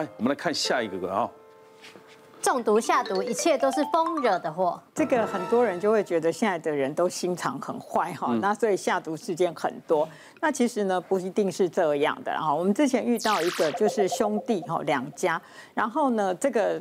来，我们来看下一个个啊。中毒下毒，一切都是风惹的祸。这个很多人就会觉得现在的人都心肠很坏哈，那所以下毒事件很多。那其实呢，不一定是这样的哈。我们之前遇到一个就是兄弟哈两家，然后呢，这个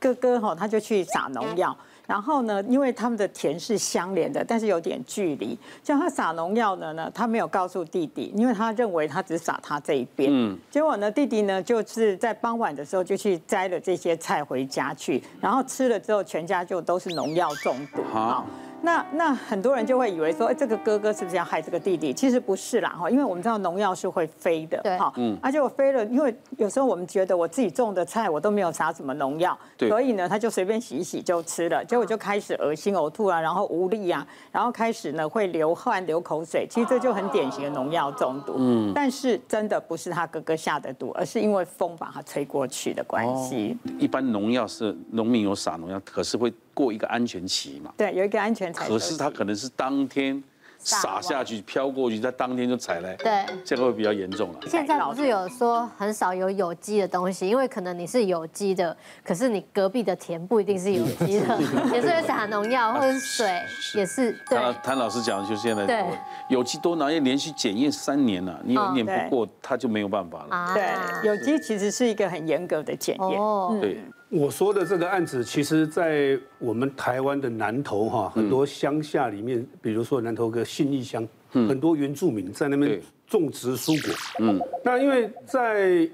哥哥哈他就去撒农药。然后呢，因为他们的田是相连的，但是有点距离。叫他撒农药的呢，他没有告诉弟弟，因为他认为他只撒他这一边。嗯。结果呢，弟弟呢就是在傍晚的时候就去摘了这些菜回家去，然后吃了之后，全家就都是农药中毒。好。那那很多人就会以为说，哎，这个哥哥是不是要害这个弟弟？其实不是啦，哈，因为我们知道农药是会飞的，对，哈，嗯，而且我飞了，因为有时候我们觉得我自己种的菜我都没有撒什么农药，对，所以呢，他就随便洗一洗就吃了，结果就开始恶心呕吐啊，然后无力啊，然后开始呢会流汗流口水，其实这就很典型的农药中毒，嗯，但是真的不是他哥哥下的毒，而是因为风把他吹过去的关系。哦，一般农药是农民有撒农药，可是会。过一个安全期嘛？对，有一个安全期。可是它可能是当天撒下去飘过去，在当天就踩来。对，这个会比较严重了。现在不是有说很少有有机的东西，因为可能你是有机的，可是你隔壁的田不一定是有机的，也是会撒农药或者水，也是。对。谭老师讲的就是现在，对，有机多囊要连续检验三年了，你有一年不过，他就没有办法了。对，有机其实是一个很严格的检验。对。我说的这个案子，其实，在我们台湾的南投哈，很多乡下里面，比如说南投个信义乡，很多原住民在那边种植蔬果。嗯，那因为在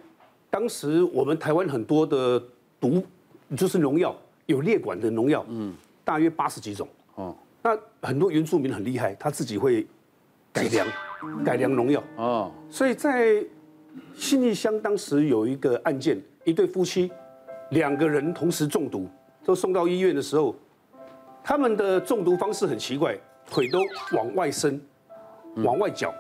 当时我们台湾很多的毒，就是农药，有列管的农药，嗯，大约八十几种。哦，那很多原住民很厉害，他自己会改良，改良农药。哦，所以在信义乡当时有一个案件，一对夫妻。两个人同时中毒，都送到医院的时候，他们的中毒方式很奇怪，腿都往外伸，往外绞，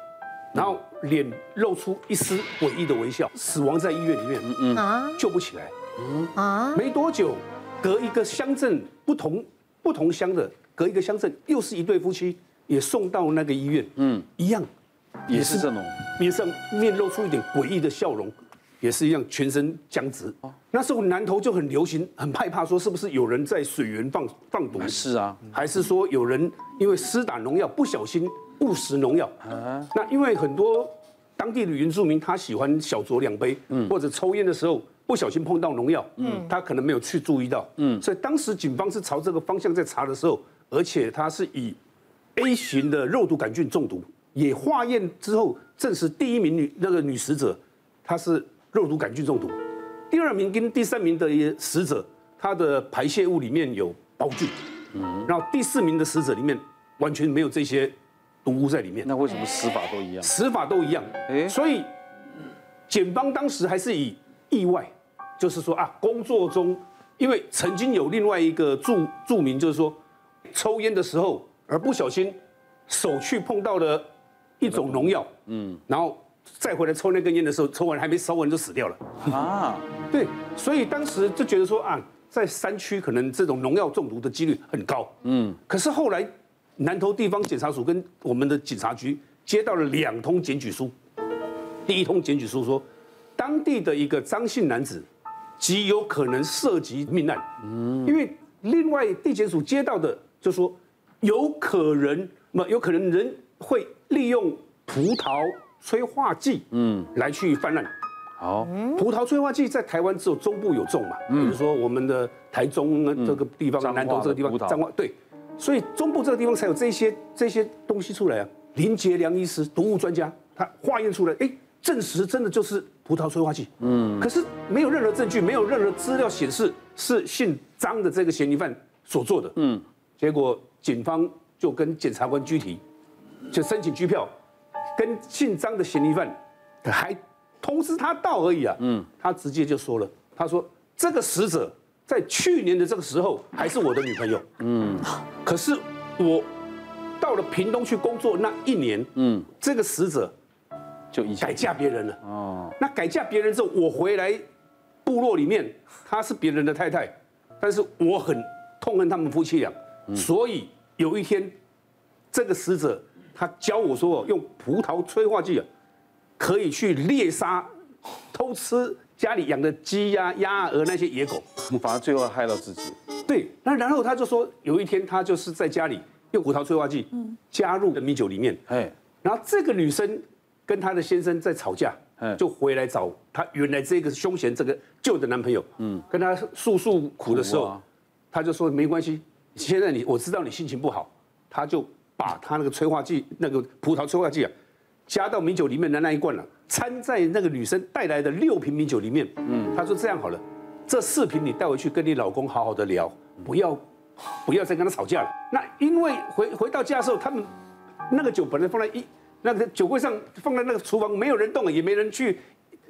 然后脸露出一丝诡异的微笑，死亡在医院里面，嗯嗯，救不起来，嗯啊，没多久，隔一个乡镇不同不同乡的，隔一个乡镇又是一对夫妻，也送到那个医院，嗯，一样，也是这种，面上面露出一点诡异的笑容。也是一样，全身僵直。那时候南投就很流行，很害怕，说是不是有人在水源放放毒？是啊，还是说有人因为施打农药不小心误食农药？啊那因为很多当地的原住民他喜欢小酌两杯，或者抽烟的时候不小心碰到农药，嗯他可能没有去注意到，嗯所以当时警方是朝这个方向在查的时候，而且他是以 A 型的肉毒杆菌中毒，也化验之后证实第一名女那个女死者，她是。肉毒杆菌中毒，第二名跟第三名的死者，他的排泄物里面有包菌，嗯，然后第四名的死者里面完全没有这些毒物在里面。那为什么死法都一样？死法都一样，哎，所以检方当时还是以意外，就是说啊，工作中因为曾经有另外一个著著名，就是说抽烟的时候而不小心手去碰到了一种农药，嗯，然后。再回来抽那根烟的时候，抽完还没烧完就死掉了啊！对，所以当时就觉得说啊，在山区可能这种农药中毒的几率很高。嗯，可是后来南投地方检察署跟我们的警察局接到了两通检举书。第一通检举书说，当地的一个张姓男子极有可能涉及命案。嗯，因为另外地检署接到的就说，有可能，那有可能人会利用葡萄。催化剂，嗯，来去泛滥。好，葡萄催化剂在台湾只有中部有种嘛，比如说我们的台中这个地方，南投这个地方，彰化对，所以中部这个地方才有这些这些东西出来啊。林杰良医师，毒物专家，他化验出来，哎，证实真的就是葡萄催化剂。嗯，可是没有任何证据，没有任何资料显示是姓张的这个嫌疑犯所做的。嗯，结果警方就跟检察官拘提，就申请拘票。跟姓张的嫌疑犯还通知他到而已啊，嗯，他直接就说了，他说这个死者在去年的这个时候还是我的女朋友，嗯，可是我到了屏东去工作那一年，嗯，这个死者就已经改嫁别人了，哦，那改嫁别人之后，我回来部落里面，她是别人的太太，但是我很痛恨他们夫妻俩，所以有一天这个死者。他教我说，用葡萄催化剂啊，可以去猎杀、偷吃家里养的鸡呀、鸭、鹅那些野狗，反而最后害到自己。对，那然后他就说，有一天他就是在家里用葡萄催化剂加入的米酒里面，哎，然后这个女生跟她的先生在吵架，就回来找她原来这个凶嫌这个旧的男朋友，嗯，跟他诉诉苦的时候，他就说没关系，现在你我知道你心情不好，他就把他那个催化剂那个葡萄催化剂啊加到米酒里面的那一罐了，掺在那个女生带来的六瓶米酒里面，嗯，他说这样好了。这四瓶你带回去跟你老公好好的聊，不要，不要再跟他吵架了。那因为回回到家的时候，他们那个酒本来放在一那个酒柜上，放在那个厨房，没有人动，也没人去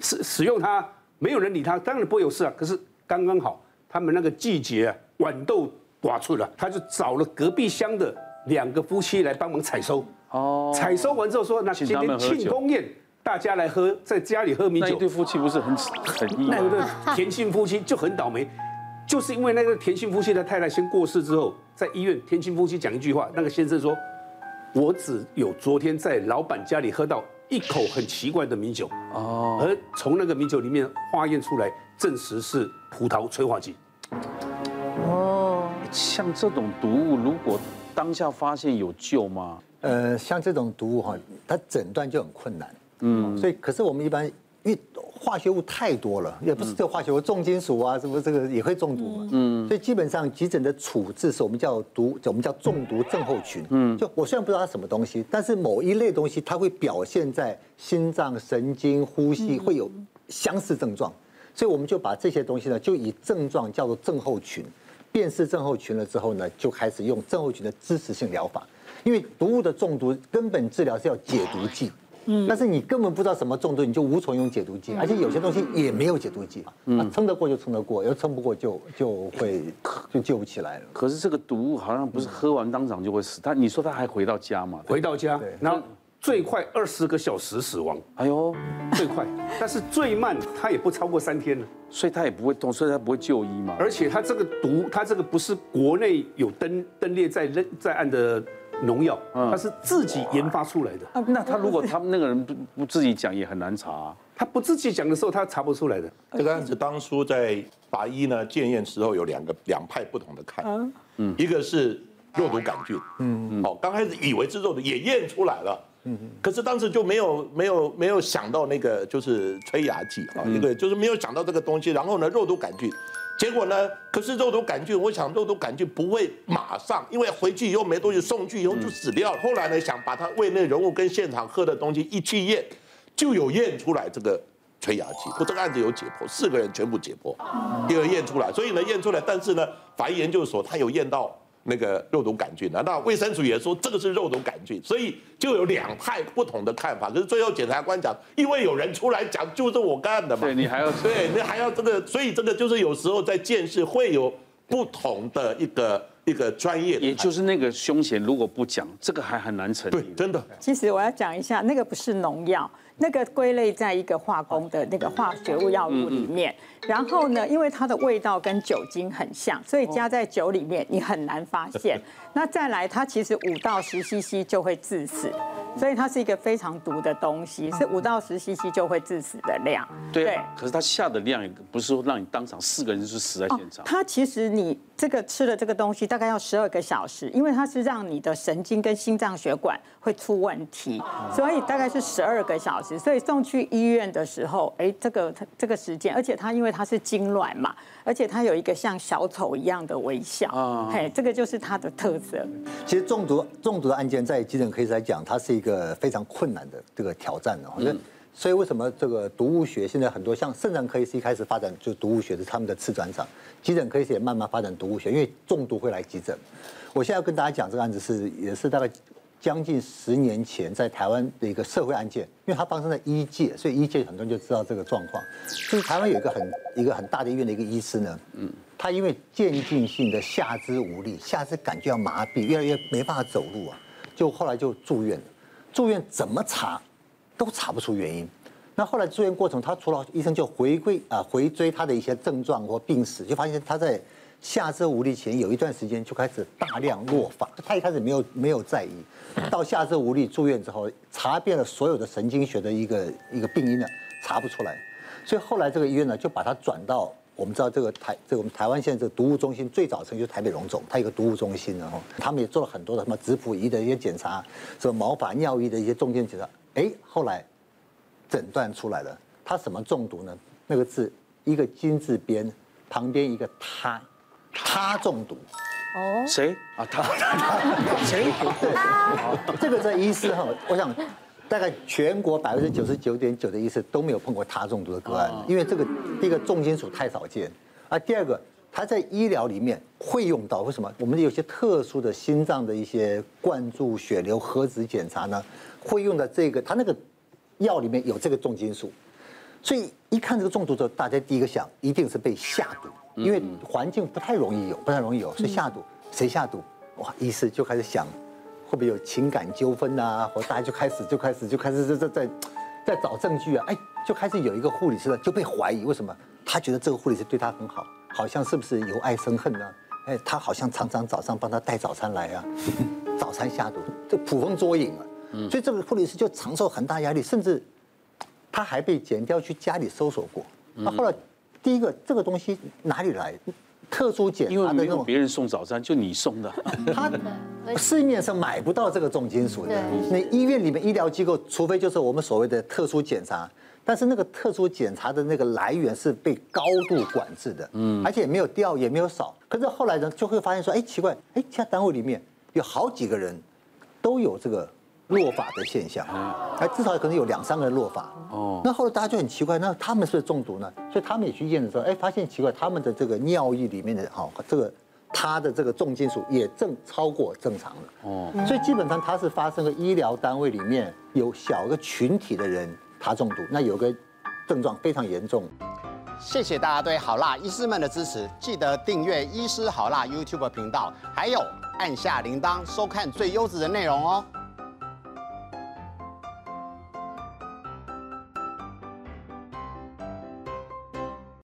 使使用它，没有人理他，当然不会有事啊。可是刚刚好，他们那个季节啊，豌豆挂出了，他就找了隔壁乡的两个夫妻来帮忙采收。哦，采收完之后说，那今天庆功宴。大家来喝，在家里喝米酒。那对夫妻不是很很意外？那个田姓夫妻就很倒霉，就是因为那个田姓夫妻的太太先过世之后，在医院，田姓夫妻讲一句话，那个先生说：“我只有昨天在老板家里喝到一口很奇怪的米酒，哦，而从那个米酒里面化验出来，证实是葡萄催化剂。”哦，像这种毒物，如果当下发现有救吗？呃，像这种毒物哈，它诊断就很困难。嗯，所以可是我们一般因为化学物太多了，也不是这化学物，重金属啊，什么这个也会中毒嘛。嗯，所以基本上急诊的处置是我们叫毒，我们叫中毒症候群。嗯，就我虽然不知道它什么东西，但是某一类东西它会表现在心脏、神经、呼吸会有相似症状，所以我们就把这些东西呢，就以症状叫做症候群，辨识症候群了之后呢，就开始用症候群的支持性疗法，因为毒物的中毒根本治疗是要解毒剂。嗯，但是你根本不知道什么中毒，你就无从用解毒剂，而且有些东西也没有解毒剂，啊撑得过就撑得过，要撑不过就就会就救不起来了。可是这个毒物好像不是喝完当场就会死，他你说他还回到家吗？回到家，然后最快二十个小时死亡，哎呦，最快，但是最慢他也不超过三天了，所以他也不会动，所以他不会就医嘛。而且他这个毒，他这个不是国内有登登列在在案的。农药，他是自己研发出来的。那他如果他们那个人不不自己讲，也很难查啊。他不自己讲的时候，他查不出来的。这个案子当初在法医呢检验时候，有两个两派不同的看。嗯，一个是肉毒杆菌。嗯嗯。好，刚开始以为是肉毒，也验出来了。嗯嗯。可是当时就没有没有没有想到那个就是催芽剂啊，一个就是没有想到这个东西。然后呢，肉毒杆菌。结果呢？可是肉毒杆菌，我想肉毒杆菌不会马上，因为回去以后没东西送去以后就死掉了。后来呢，想把它胃内人物跟现场喝的东西一去验，就有验出来这个催芽剂。我这个案子有解剖，四个人全部解剖，第二验出来。所以呢，验出来，但是呢，法医研究所他有验到。那个肉毒杆菌的，那卫生署也说这个是肉毒杆菌，所以就有两派不同的看法。可是最后检察官讲，因为有人出来讲，就是我干的嘛。对，你还要对，你还要这个，所以这个就是有时候在见识会有不同的一个一个专业。也就是那个凶嫌如果不讲，这个还很难成立。对，真的。其实我要讲一下，那个不是农药。那个归类在一个化工的那个化学物药物里面，然后呢，因为它的味道跟酒精很像，所以加在酒里面你很难发现。那再来，它其实五到十 CC 就会致死，所以它是一个非常毒的东西，是五到十 CC 就会致死的量。对，可是它下的量也不是说让你当场四个人就是死在现场。它其实你这个吃了这个东西大概要十二个小时，因为它是让你的神经跟心脏血管会出问题，所以大概是十二个小时。所以送去医院的时候，哎，这个这个时间，而且它因为它是痉挛嘛，而且它有一个像小丑一样的微笑，啊，嘿，这个就是它的特色。其实中毒中毒的案件在急诊科来讲，它是一个非常困难的这个挑战的。嗯。所以为什么这个毒物学现在很多像肾脏科医师一开始发展就毒物学是他们的次专长，急诊科医师也慢慢发展毒物学，因为中毒会来急诊。我现在要跟大家讲这个案子是也是大概。将近十年前，在台湾的一个社会案件，因为它发生在医界，所以医界很多人就知道这个状况。就是台湾有一个很一个很大的医院的一个医师呢，嗯，他因为渐进性的下肢无力，下肢感觉要麻痹，越来越没办法走路啊，就后来就住院了。住院怎么查，都查不出原因。那后来住院过程，他除了医生就回归啊回追他的一些症状或病史，就发现他在。下肢无力前有一段时间就开始大量落发，他一开始没有没有在意，到下肢无力住院之后，查遍了所有的神经学的一个一个病因呢，查不出来，所以后来这个医院呢，就把它转到我们知道这个台这个我们台湾现在这个毒物中心最早成就台北荣总，它有个毒物中心，然后他们也做了很多的什么质谱仪的一些检查，什么毛发尿液的一些重点检查，哎，后来诊断出来了，他什么中毒呢？那个字一个金字边旁边一个他，他中毒。哦，谁啊？他谁？这个在医师哈，我想大概全国百分之九十九点九的医师都没有碰过他中毒的个案，因为这个第一个重金属太少见，啊，第二个他在医疗里面会用到，为什么？我们有些特殊的心脏的一些灌注、血流、核子检查呢，会用到这个，他那个药里面有这个重金属，所以一看这个中毒之后，大家第一个想一定是被下毒。因为环境不太容易有，不太容易有，是下毒，谁下毒？哇，医师就开始想，会不会有情感纠纷啊？或大家就开始就开始就开始在在在在找证据啊？哎，就开始有一个护理师呢就被怀疑，为什么？他觉得这个护理师对他很好，好像是不是由爱生恨呢？哎，他好像常常早上帮他带早餐来啊，早餐下毒，这捕风捉影啊。所以这个护理师就承受很大压力，甚至他还被剪掉去家里搜索过。那后来。第一个，这个东西哪里来？特殊检查的因为没有别人送早餐，就你送的。他市面上买不到这个重金属的。那医院里面医疗机构，除非就是我们所谓的特殊检查，但是那个特殊检查的那个来源是被高度管制的，嗯，而且也没有掉，也没有少。可是后来呢，就会发现说，哎，奇怪，哎，其他单位里面有好几个人都有这个。落法的现象，哎，至少可能有两三个人落法。哦，那后来大家就很奇怪，那他们是不是中毒呢？所以他们也去验的时候，哎，发现奇怪，他们的这个尿液里面的哈，这个他的这个重金属也正超过正常了。哦，所以基本上它是发生了医疗单位里面有小个群体的人他中毒，那有个症状非常严重。谢谢大家对好辣医师们的支持，记得订阅医师好辣 YouTube 频道，还有按下铃铛收看最优质的内容哦。